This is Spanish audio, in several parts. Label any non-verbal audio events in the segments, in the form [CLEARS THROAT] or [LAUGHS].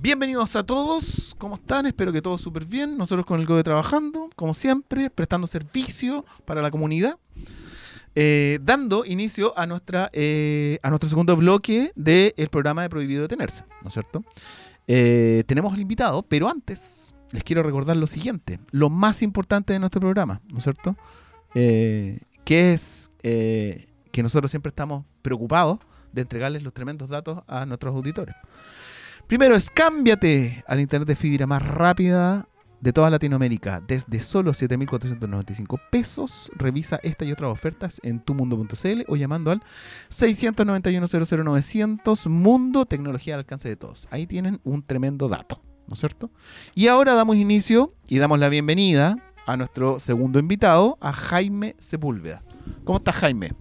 Bienvenidos a todos, ¿cómo están? Espero que todos súper bien. Nosotros con el GODE trabajando, como siempre, prestando servicio para la comunidad. Eh, dando inicio a, nuestra, eh, a nuestro segundo bloque del programa de Prohibido Detenerse, ¿no es cierto? Eh, tenemos al invitado, pero antes les quiero recordar lo siguiente, lo más importante de nuestro programa, ¿no es cierto? que es que nosotros siempre estamos preocupados de entregarles los tremendos datos a nuestros auditores. Primero es cámbiate al internet de fibra más rápida de toda Latinoamérica desde solo 7.495 pesos. Revisa esta y otras ofertas en tumundo.cl o llamando al 691-00900 Mundo Tecnología al alcance de todos. Ahí tienen un tremendo dato, ¿no es cierto? Y ahora damos inicio y damos la bienvenida a nuestro segundo invitado, a Jaime Sepúlveda. ¿Cómo estás, Jaime?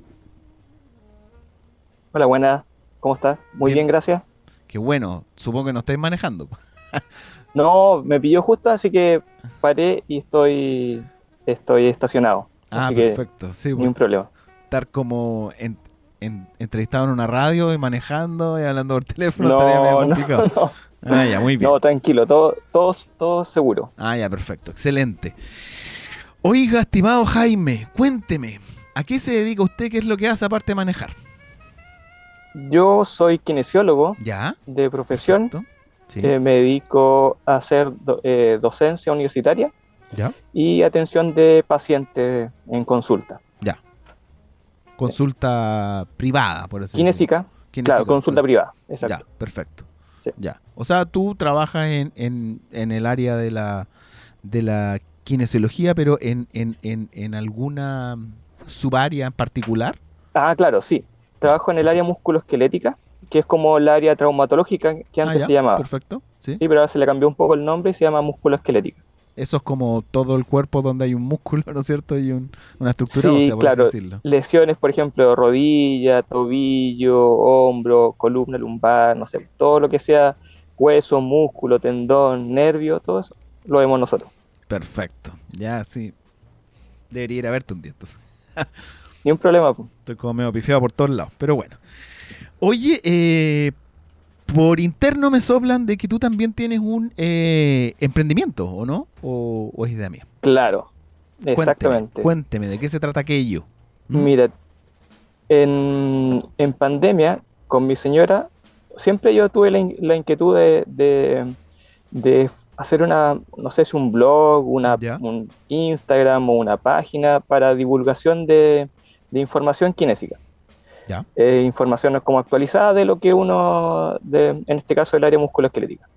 Hola, buenas. ¿Cómo estás? Muy bien gracias. Qué bueno, supongo que no estáis manejando. [LAUGHS] no, me pilló justo, así que paré y estoy, estoy estacionado. Ah, perfecto, sí. Ni un problema. Estar como entrevistado en una radio y manejando y hablando por teléfono estaría medio complicado. [LAUGHS] No, Ah, ya, muy bien. No, tranquilo, todo, todo, todo seguro. Ah, ya, perfecto, excelente. Oiga, estimado Jaime, cuénteme, ¿a qué se dedica usted? ¿Qué es lo que hace aparte de manejar? Yo soy kinesiólogo ¿Ya? de profesión. Eh, me dedico a hacer eh, docencia universitaria ¿Ya? y atención de pacientes en consulta. Ya. Consulta privada, por eso Kinésica. Claro, consulta privada. Exacto. Ya, perfecto. Ya. O sea, tú trabajas en, en, en, el área de la, de la kinesiología, pero en, en, en, alguna subárea en particular. Ah, claro, sí. Trabajo en el área musculoesquelética, que es como el área traumatológica que antes ah, se llamaba. Perfecto. ¿Sí? pero ahora se le cambió un poco el nombre y se llama musculoesquelética. Eso es como todo el cuerpo donde hay un músculo, [LAUGHS] ¿no es cierto? Y una estructura sí, claro. Lesiones, por ejemplo, rodilla, tobillo, hombro, columna lumbar, no sé, todo lo que sea hueso, músculo, tendón, nervio, todo eso, lo vemos nosotros. Perfecto. Ya, sí. Debería ir a verte un día entonces. [LAUGHS] Ni un problema. Estoy como medio pifiado por todos lados, pero bueno. Oye, eh, por interno me soplan de que tú también tienes un eh, emprendimiento, ¿o no? ¿O, es idea mía? Claro, exactamente. Cuénteme, ¿de qué se trata aquello? ¿Mm? Mira, en, pandemia, con mi señora, siempre yo tuve la, inquietud de, de, hacer una, no sé si un blog, una, un Instagram o una página para divulgación de, de información kinésica. ¿Ya? Eh, información como actualizada de lo que uno, de, en este caso el área musculoesquelética.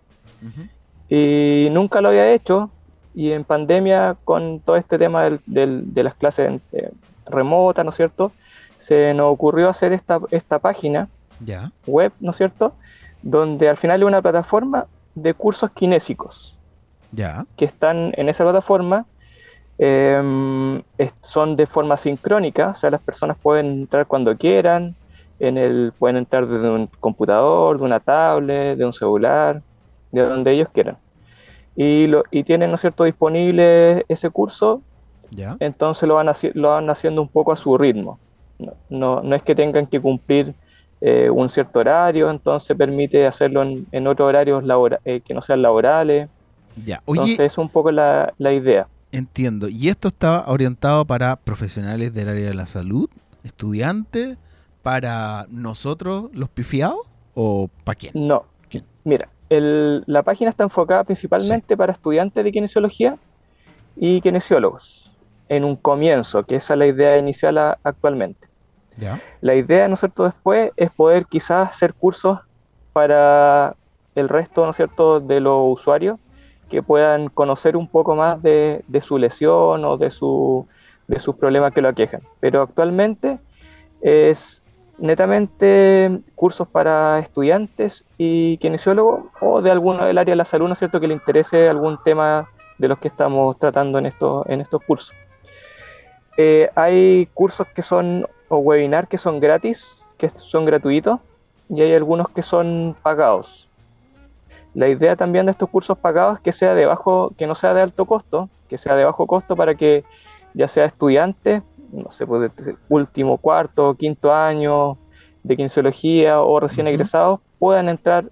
Y nunca lo había hecho y en pandemia con todo este tema del, de las clases eh, remotas, ¿no es cierto? Se nos ocurrió hacer esta, esta página ¿Ya? web, ¿no es cierto? Donde al final es una plataforma de cursos kinésicos. ¿Ya? Que están en esa plataforma Em, son de forma sincrónica, o sea, las personas pueden entrar cuando quieran, en el, pueden entrar desde un computador, de una tablet, de un celular, de donde ellos quieran. Y, lo, y tienen, ¿no es cierto?, disponible ese curso, ¿Ya? entonces lo van, lo van haciendo un poco a su ritmo. No, no, es que tengan que cumplir eh, un cierto horario, entonces permite hacerlo en, en otros horarios eh, que no sean laborales. Ya. entonces es un poco la, la idea. Entiendo. ¿Y esto está orientado para profesionales del área de la salud, estudiantes, para nosotros los pifiados o para quién? No. Mira, la página está enfocada principalmente para estudiantes de kinesiología y kinesiólogos en un comienzo, que esa es la idea inicial actualmente. La idea, ¿no es cierto?, después es poder quizás hacer cursos para el resto, ¿no es cierto?, de los usuarios que puedan conocer un poco más de, su lesión o de, su, de sus problemas que lo aquejan. Pero actualmente es netamente cursos para estudiantes y kinesiólogos o de alguno del área de la salud, ¿no es cierto?, que le interese algún tema de los que estamos tratando en, estos en estos cursos. Eh, hay cursos que son, o webinars que son gratis, que son gratuitos, y hay algunos que son pagados. La idea también de estos cursos pagados es que sea de bajo, que no sea de alto costo, que sea de bajo costo para que ya sea estudiantes, no sé, pues, último cuarto, quinto año de kinesiología o recién egresados puedan entrar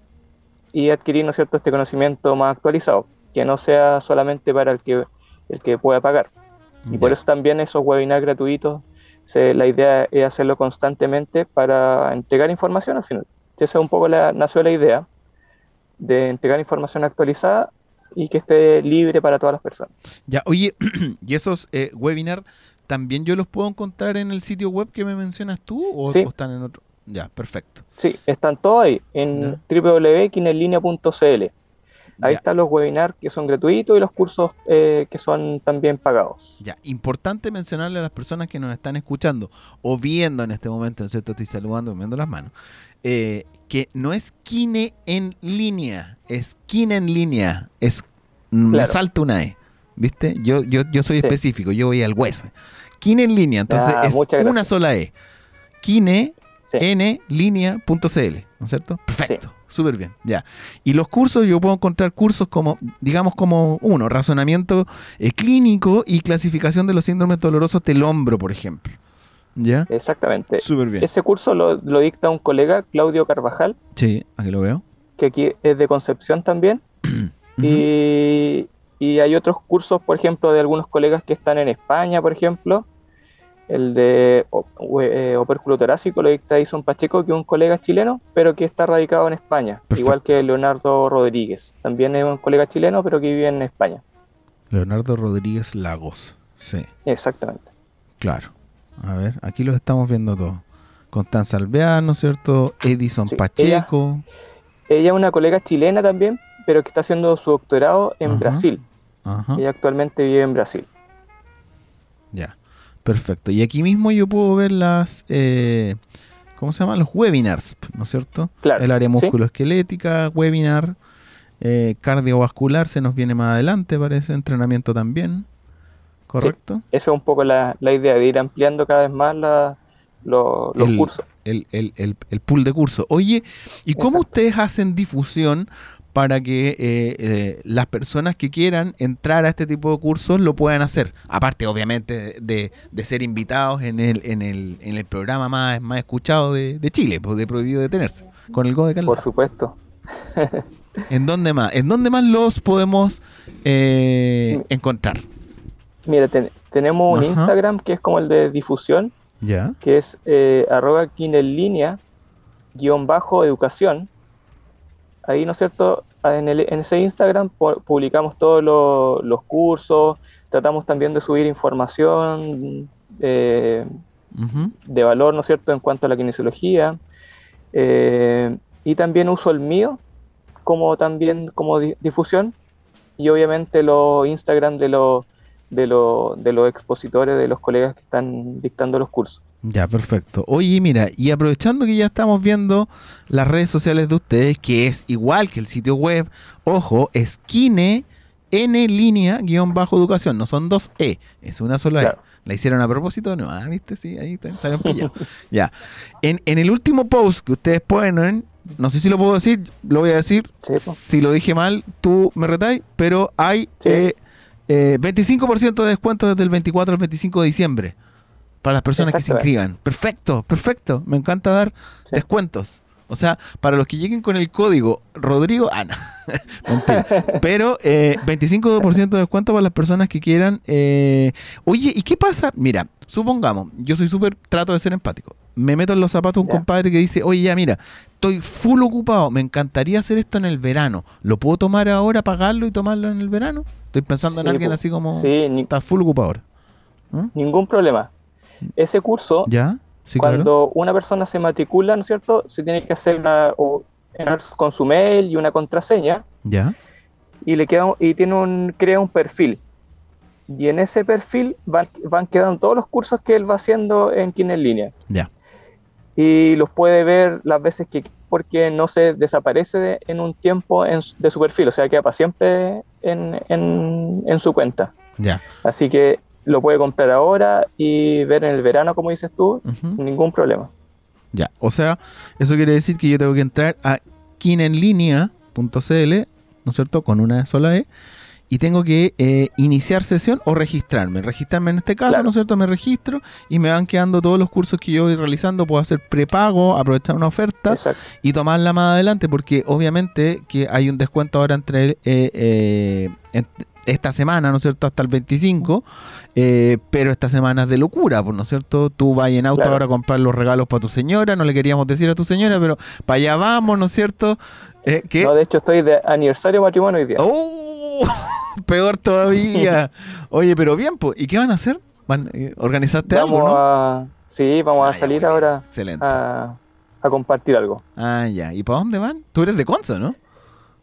y adquirir, ¿no es cierto?, este conocimiento más actualizado, que no sea solamente para el que, el que pueda pagar. Y por eso también esos webinars gratuitos, se- la idea es hacerlo constantemente para entregar información al final. Esa es un poco la, nació la idea de entregar información actualizada y que esté libre para todas las personas. Ya, oye, [CLEARS THROAT] ¿y esos eh, webinars también yo los puedo encontrar en el sitio web que me mencionas tú o, Sí. o están en otro? Ya, perfecto. Sí, están todos ahí en www.kinenlinea.cl. Ahí Ya. están los webinars que son gratuitos y los cursos eh, que son también pagados. Ya, importante mencionarle a las personas que nos están escuchando o viendo en este momento, ¿no es cierto? Estoy saludando, moviendo las manos, eh, que no es Kine en línea, es Kine en línea, es mm, me Claro. salta una E, ¿viste? Yo, yo, yo soy Sí. específico, yo voy al hueso. Kine en línea, entonces Ah, es una sola E. Kine Sí. n línea.cl, ¿no es cierto? Perfecto, súper bien, ya. Y los cursos, yo puedo encontrar cursos como, digamos, como uno, razonamiento eh, clínico y clasificación de los síndromes dolorosos del hombro, por ejemplo. ¿Ya? Exactamente. Súper bien. Ese curso lo, lo dicta un colega, Claudio Carvajal, Sí, aquí lo veo. que aquí es de Concepción también. [CLEARS THROAT] Y, y hay otros cursos, por ejemplo, de algunos colegas que están en España, por ejemplo. El de eh, opérculo torácico lo dicta Ison Pacheco, que es un colega chileno, pero que está radicado en España. Perfecto. Igual que Leonardo Rodríguez. También es un colega chileno, pero que vive en España. Leonardo Rodríguez Lagos. Sí, Exactamente. claro. A ver, aquí los estamos viendo todos. Constanza Alvear, ¿no es cierto? Edison Sí, Pacheco. Ella es una colega chilena también, pero que está haciendo su doctorado en Ajá. Brasil. Ajá. Ella actualmente vive en Brasil. Ya, perfecto. Y aquí mismo yo puedo ver las, eh, ¿cómo se llaman? Los webinars, ¿no es cierto? Claro, El área sí. musculoesquelética, webinar, eh, cardiovascular se nos viene más adelante, parece, entrenamiento también, ¿correcto? Esa es un poco la, la idea de ir ampliando cada vez más la- lo- los El- cursos. El, el, el, el pool de cursos. Oye, ¿y cómo Exacto. ustedes hacen difusión para que eh, eh, las personas que quieran entrar a este tipo de cursos lo puedan hacer? Aparte, obviamente, de, de ser invitados en el, en el, en el programa más, más escuchado de, de Chile, pues de Prohibido Detenerse, con el Go de Caldas. Por supuesto. [LAUGHS] ¿En dónde más? ¿En dónde más los podemos eh, encontrar? Mira, ten- tenemos un. Instagram que es como el de difusión, ¿Ya? que es eh, arroba kinenlinea guion bajo educación. Ahí, ¿no es cierto? En, el- en ese Instagram pu- publicamos todos lo- los cursos, tratamos también de subir información eh, de valor, ¿no es cierto?, en cuanto a la kinesiología. Eh, y también uso el mío como también como di- difusión y obviamente los Instagram de los de, lo- de los expositores, de los colegas que están dictando los cursos. Ya, perfecto. Oye, mira, y aprovechando que ya estamos viendo las redes sociales de ustedes, que es igual que el sitio web, ojo, es Kine N línea guion bajo educación, no son dos E, es una sola Claro. E. La hicieron a propósito, no, ah, viste, sí, ahí está, salieron pillados. [LAUGHS] ya. En, en el último post que ustedes ponen, no sé si lo puedo decir, lo voy a decir, Sí, si lo dije mal, tú me retáis, pero hay Sí. eh, eh, 25% de descuento desde el 24 al 25 de diciembre para las personas que se inscriban. Perfecto, perfecto. Me encanta dar Sí. descuentos. O sea, para los que lleguen con el código Rodrigo, ah, no, [LAUGHS] mentira. Pero eh, 25% de descuento para las personas que quieran. eh, Oye, ¿y qué pasa? Mira, supongamos, yo soy súper, trato de ser empático. Me meto en los zapatos un compadre que dice, oye, ya, mira, estoy full ocupado, me encantaría hacer esto en el verano. ¿Lo puedo tomar ahora, pagarlo y tomarlo en el verano? Estoy pensando en Sí, alguien po. así como... Sí, Está full ocupado ahora. ¿Mm? ningún problema. Ese curso, ¿Ya? Sí, claro. cuando una persona se matricula, ¿no es cierto? Se tiene que hacer una, o con su mail y una contraseña ¿Ya? y le queda y tiene un crea un perfil y en ese perfil van, van quedando todos los cursos que él va haciendo en Kine en línea Ya. Y los puede ver las veces que porque no se desaparece de- en un tiempo en de su perfil, o sea queda para siempre en, en- en su cuenta. Ya. Así que lo puede comprar ahora y ver en el verano, como dices tú, sin ningún problema. Ya, o sea, eso quiere decir que yo tengo que entrar a kinenlinea.cl, ¿no es cierto? Con una sola E. y tengo que eh, iniciar sesión o registrarme. Registrarme en este caso, Claro. ¿no es cierto? Me registro y me van quedando todos los cursos que yo voy realizando. Puedo hacer prepago, aprovechar una oferta Exacto. y tomarla más adelante porque obviamente que hay un descuento ahora entre eh, eh, en- esta semana, ¿no es cierto? Hasta el 25, eh, pero esta semana es de locura, pues, ¿no es cierto? Tú vas en auto Claro. ahora a comprar los regalos para tu señora, no le queríamos decir a tu señora, pero para allá vamos, ¿no es cierto? Eh, que No, de hecho estoy de aniversario matrimonio hoy día. ¡Oh! [LAUGHS] Peor todavía. Oye, pero bien, pues, ¿y qué van a hacer? ¿Van, eh, ¿Organizaste vamos algo, no? a... Sí, vamos Ah, a ya, salir ahora Excelente. a, a compartir algo. Ah, ya. ¿Y para dónde van? Tú eres de Conce, ¿no?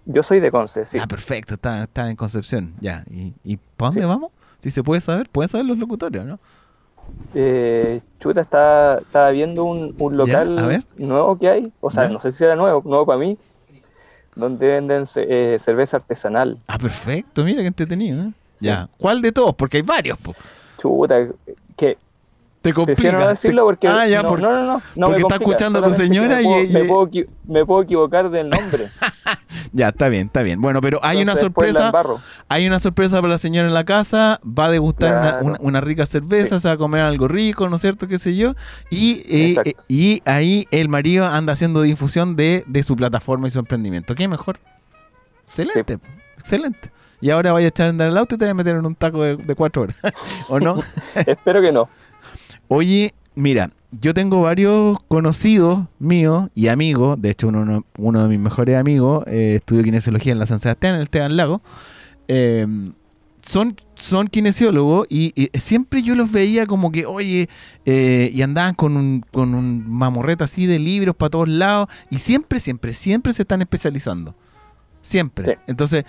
Yo soy de Conce, sí. Ah, perfecto, está, está en Concepción. Ya. ¿Y, y para dónde Sí. vamos? Si se puede saber, pueden saber los locutorios, ¿no? Eh, chuta, está, estaba viendo un, un local nuevo que hay, o sea, Ya. no sé si era nuevo, nuevo para mí, donde venden eh, cerveza artesanal. Ah, perfecto, mira qué entretenido, ¿eh? Ya. ¿Cuál de todos? Porque hay varios, po. Chuta, que Te complica. no decirlo porque Ah, ya, no, por- no, no, no, no porque me está escuchando a tu señora me y- puedo, y- me, puedo, me puedo equivocar del nombre. [LAUGHS] Ya, está bien, está bien. Bueno, pero hay una Entonces, sorpresa. Hay una sorpresa para la señora en la casa, va a degustar una- Claro. una, una rica cerveza, Sí. se va a comer algo rico, ¿no es cierto? ¿Qué sé yo? Y, eh, eh, y ahí el marido anda haciendo difusión de, de su plataforma y su emprendimiento. ¿Qué mejor? Excelente, excelente. Y ahora vaya a echar a andar el auto y te voy a meter en un taco de, de cuatro horas, [LAUGHS] ¿o no? [LAUGHS] Espero que no. Oye, mira, yo tengo varios conocidos míos y amigos, de hecho uno, de mis mejores amigos eh, estudió kinesiología en la San Sebastián, en el Esteban Lago, eh, son, son kinesiólogos y, y siempre yo los veía como que, oye, eh, y andaban con un, con un mamorreta así de libros para todos lados y siempre, siempre, siempre se están especializando. Siempre. Sí. Entonces,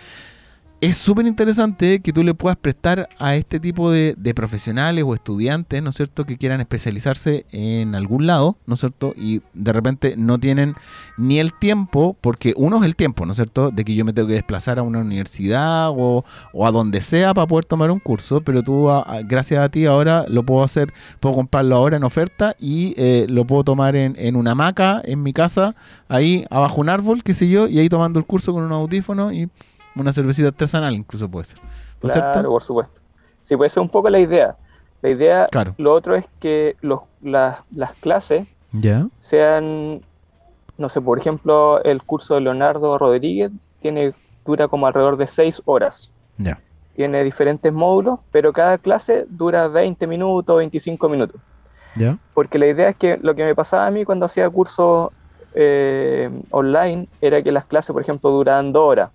es súper interesante que tú le puedas prestar a este tipo de, profesionales o estudiantes, ¿no es cierto?, que quieran especializarse en algún lado, ¿no es cierto?, y de repente no tienen ni el tiempo, porque uno es el tiempo, ¿no es cierto?, de que yo me tengo que desplazar a una universidad o, o a donde sea para poder tomar un curso, pero tú, a- a- gracias a ti, ahora lo puedo hacer, puedo comprarlo ahora en oferta y eh, lo puedo tomar en, en una hamaca en mi casa, ahí abajo un árbol, qué sé yo, y ahí tomando el curso con un audífono y una cervecita artesanal incluso puede ser. ¿No Claro, cierto? por supuesto. Sí, puede ser un poco la idea. La idea, Claro. lo otro es que los, las, las clases sean, no sé, por ejemplo, el curso de Leonardo Rodríguez tiene, dura como alrededor de seis horas. Ya. Tiene diferentes módulos, pero cada clase dura 20 minutos, 25 minutos. Ya. Porque la idea es que lo que me pasaba a mí cuando hacía cursos eh, online era que las clases, por ejemplo, duraban dos horas.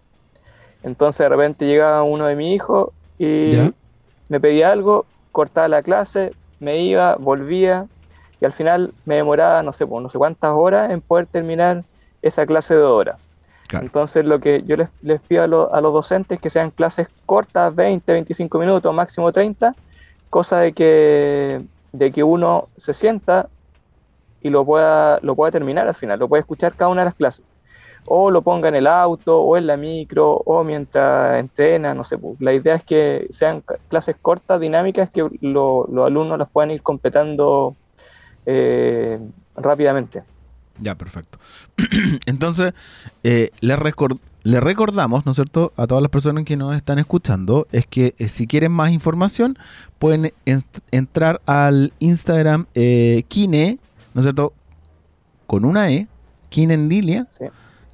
Entonces de repente llegaba uno de mis hijos y Ya. me pedía algo, cortaba la clase, me iba, volvía y al final me demoraba no sé, no sé cuántas horas en poder terminar esa clase de horas. Claro. Entonces lo que yo les, les pido a, lo- a los docentes es que sean clases cortas, 20, 25 minutos, máximo 30, cosa de que, de que uno se sienta y lo pueda, lo pueda terminar al final, lo puede escuchar cada una de las clases. O lo ponga en el auto, o en la micro, o mientras entrena, no sé. pues, La idea es que sean clases cortas, dinámicas, que lo- los alumnos las puedan ir completando eh, rápidamente. Ya, perfecto. [CLEARS THROAT] Entonces, eh, le, le recordamos, ¿no es cierto?, a todas las personas que nos están escuchando, es que eh, si quieren más información, pueden en- entrar al Instagram eh, Kine, ¿no es cierto?, con una E, Kine en línea, Sí.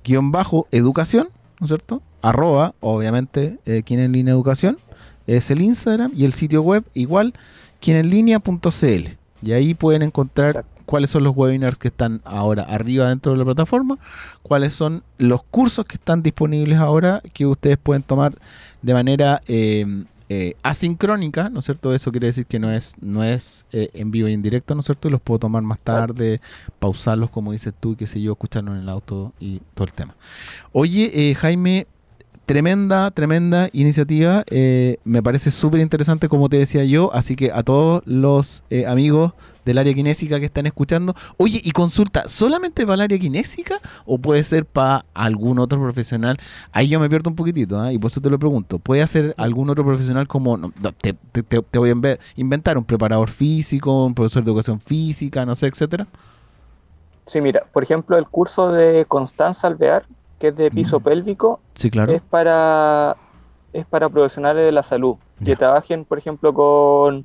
Guion bajo educación, ¿no es cierto?, arroba, obviamente, eh, Kine en línea educación, es el Instagram y el sitio web igual, kinenlinea.cl. Y ahí pueden encontrar Exacto. cuáles son los webinars que están ahora arriba dentro de la plataforma, cuáles son los cursos que están disponibles ahora que ustedes pueden tomar de manera eh, eh, asincrónica, ¿no es cierto? Eso quiere decir que no es, no es eh, en vivo y en directo, ¿no es cierto? Los puedo tomar más tarde, pausarlos como dices tú, y qué sé yo, escucharlos en el auto y todo el tema. Oye, eh, Jaime, tremenda, tremenda iniciativa. eh, me parece súper interesante, como te decía yo. Así que a todos los eh, amigos del área kinésica que están escuchando, oye, y consulta, ¿solamente para el área kinésica o puede ser para algún otro profesional? Ahí yo me pierdo un poquitito, ¿ah? y por eso te lo pregunto. ¿Puede hacer algún otro profesional como, te, te- voy a inve- inventar, un preparador físico, un profesor de educación física, no sé, etcétera? Sí, mira, por ejemplo, el curso de Constanza Alvear, que es de piso Mm. pélvico, Sí, claro. es para es para profesionales de la salud que trabajen, por ejemplo, con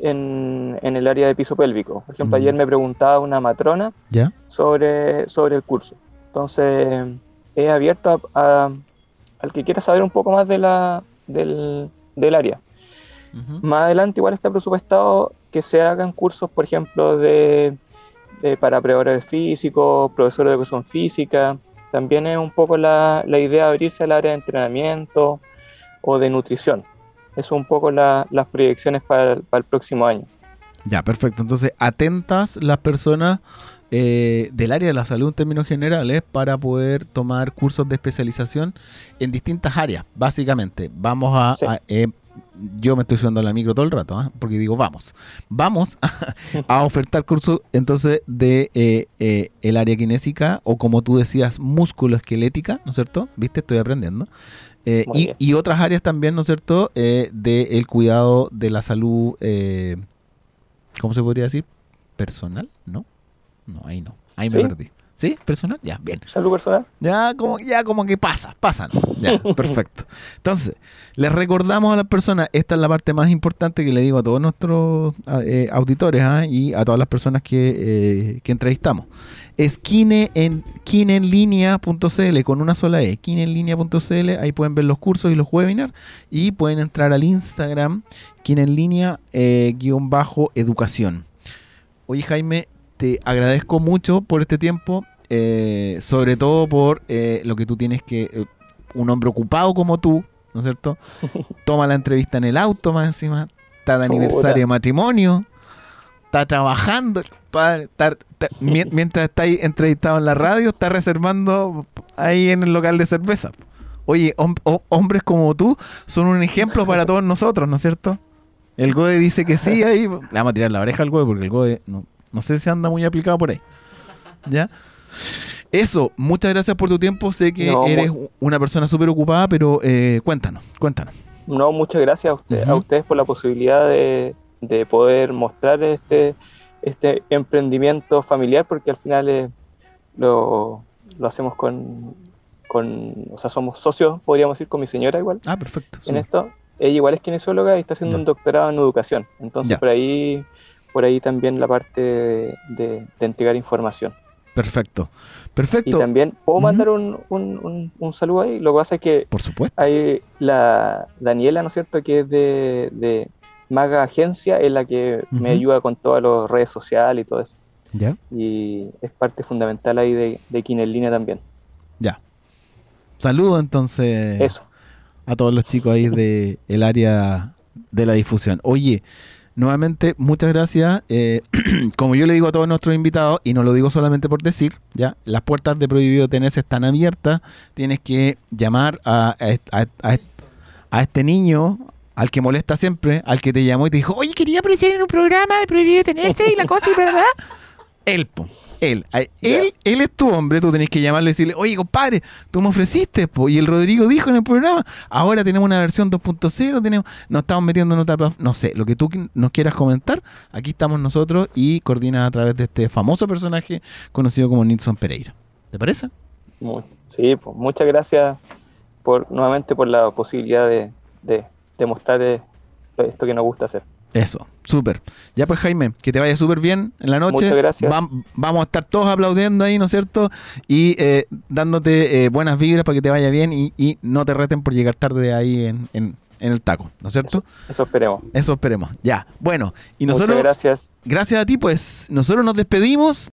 en, en el área de piso pélvico. Por ejemplo, Mm. ayer me preguntaba una matrona sobre, sobre el curso. Entonces, es abierto a- a- al que quiera saber un poco más de la, del, del área. Más adelante igual está presupuestado que se hagan cursos, por ejemplo, de, de- para preparadores físicos, profesores de educación física. También es un poco la, la idea de abrirse al área de entrenamiento o de nutrición. Es un poco la- las proyecciones para, el- para el próximo año. Ya, perfecto. Entonces, atentas las personas eh, del área de la salud en términos generales para poder tomar cursos de especialización en distintas áreas, básicamente. Vamos a... Sí. a, eh, yo me estoy subiendo a la micro todo el rato, ¿ah? porque digo vamos. Vamos [LAUGHS] a, ofertar cursos entonces de eh, eh, el área kinésica o como tú decías, músculo-esquelética, ¿no es cierto? ¿Viste? Estoy aprendiendo. Eh, y, otras áreas también, ¿no es cierto? Del cuidado de la salud, eh, ¿cómo se podría decir? ¿Personal? ¿No? No, ahí no. Ahí me perdí. ¿Sí? ¿Personal? Ya, bien. ¿Salud personal? Ya como, ya como que pasa, pasan. Ya, [LAUGHS] perfecto. Entonces, les recordamos a las personas, esta es la parte más importante que le digo a todos nuestros eh, auditores ¿ah? y a todas las personas que, eh, que entrevistamos. Es kine en, con una sola E, kineenlinea.cl, ahí pueden ver los cursos y los webinars y pueden entrar al Instagram, kineenlinea eh, guion bajo educación. Oye Jaime, te agradezco mucho por este tiempo, eh, sobre todo por eh, lo que tú tienes que, eh, un hombre ocupado como tú, ¿no es cierto? [LAUGHS] Toma la entrevista en el auto más encima, está de aniversario de matrimonio, está trabajando, padre, está- está- mien- [LAUGHS] mientras está ahí entrevistado en la radio, está reservando ahí en el local de cerveza. Oye, hom- ho- hombres como tú son un ejemplo para todos nosotros, ¿no es cierto? El Gode dice que sí, ahí [LAUGHS] le vamos a tirar la oreja al Gode porque el Gode no, no sé si anda muy aplicado por ahí. ¿Ya? Eso, muchas gracias por tu tiempo. Sé que No, eres una persona súper ocupada, pero eh, cuéntanos, cuéntanos. No, muchas gracias a, usted- a ustedes por la posibilidad de, de poder mostrar este, este emprendimiento familiar, porque al final eh, lo, lo hacemos con, con, o sea, somos socios, podríamos decir, con mi señora igual Ah, perfecto. en esto. Ella igual es kinesióloga y está haciendo Ya. un doctorado en educación. Entonces Ya. por ahí, por ahí también la parte de, de- de entregar información. Perfecto. Y Perfecto. también puedo mandar un, un- un- un saludo ahí. Lo que pasa es que Por supuesto. hay la Daniela, ¿no es cierto?, que es de, de Maga Agencia, es la que me ayuda con todas las redes sociales y todo eso. Ya. Y es parte fundamental ahí de, de Kine en línea también. Ya. Saludos entonces Eso. a todos los chicos ahí de el área de la difusión. Oye, nuevamente muchas gracias. Eh, [CLEARS THROAT] como yo le digo a todos nuestros invitados, y no lo digo solamente por decir, ya, las puertas de Prohibido Tenerse están abiertas. Tienes que llamar a, a a- a est- a este niño, al que molesta siempre, al que te llamó y te dijo, oye, quería aparecer en un programa de Prohibido Tenerse y la cosa, y verdad. [LAUGHS] Él, él, él, es tu hombre, tú tenés que llamarle y decirle, oye, compadre, tú me ofreciste, po, y el Rodrigo dijo en el programa, ahora tenemos una versión 2.0, tenemos, nos estamos metiendo en otra no sé, lo que tú nos quieras comentar, aquí estamos nosotros y coordinas a través de este famoso personaje conocido como Nilson Pereira. ¿Te parece? Mu- Sí, pues muchas gracias por nuevamente por la posibilidad de, de, de mostrar eh, esto que nos gusta hacer. Eso, súper. Ya pues Jaime, que te vaya súper bien en la noche. Muchas gracias. Vam- vamos a estar todos aplaudiendo ahí, ¿no es cierto? Y eh, dándote eh, buenas vibras para que te vaya bien y, y no te reten por llegar tarde ahí en, en- en el taco, ¿no es cierto? Eso, eso esperemos. Eso esperemos. Ya, bueno, y nosotros, Muchas gracias. gracias a ti, pues nosotros nos despedimos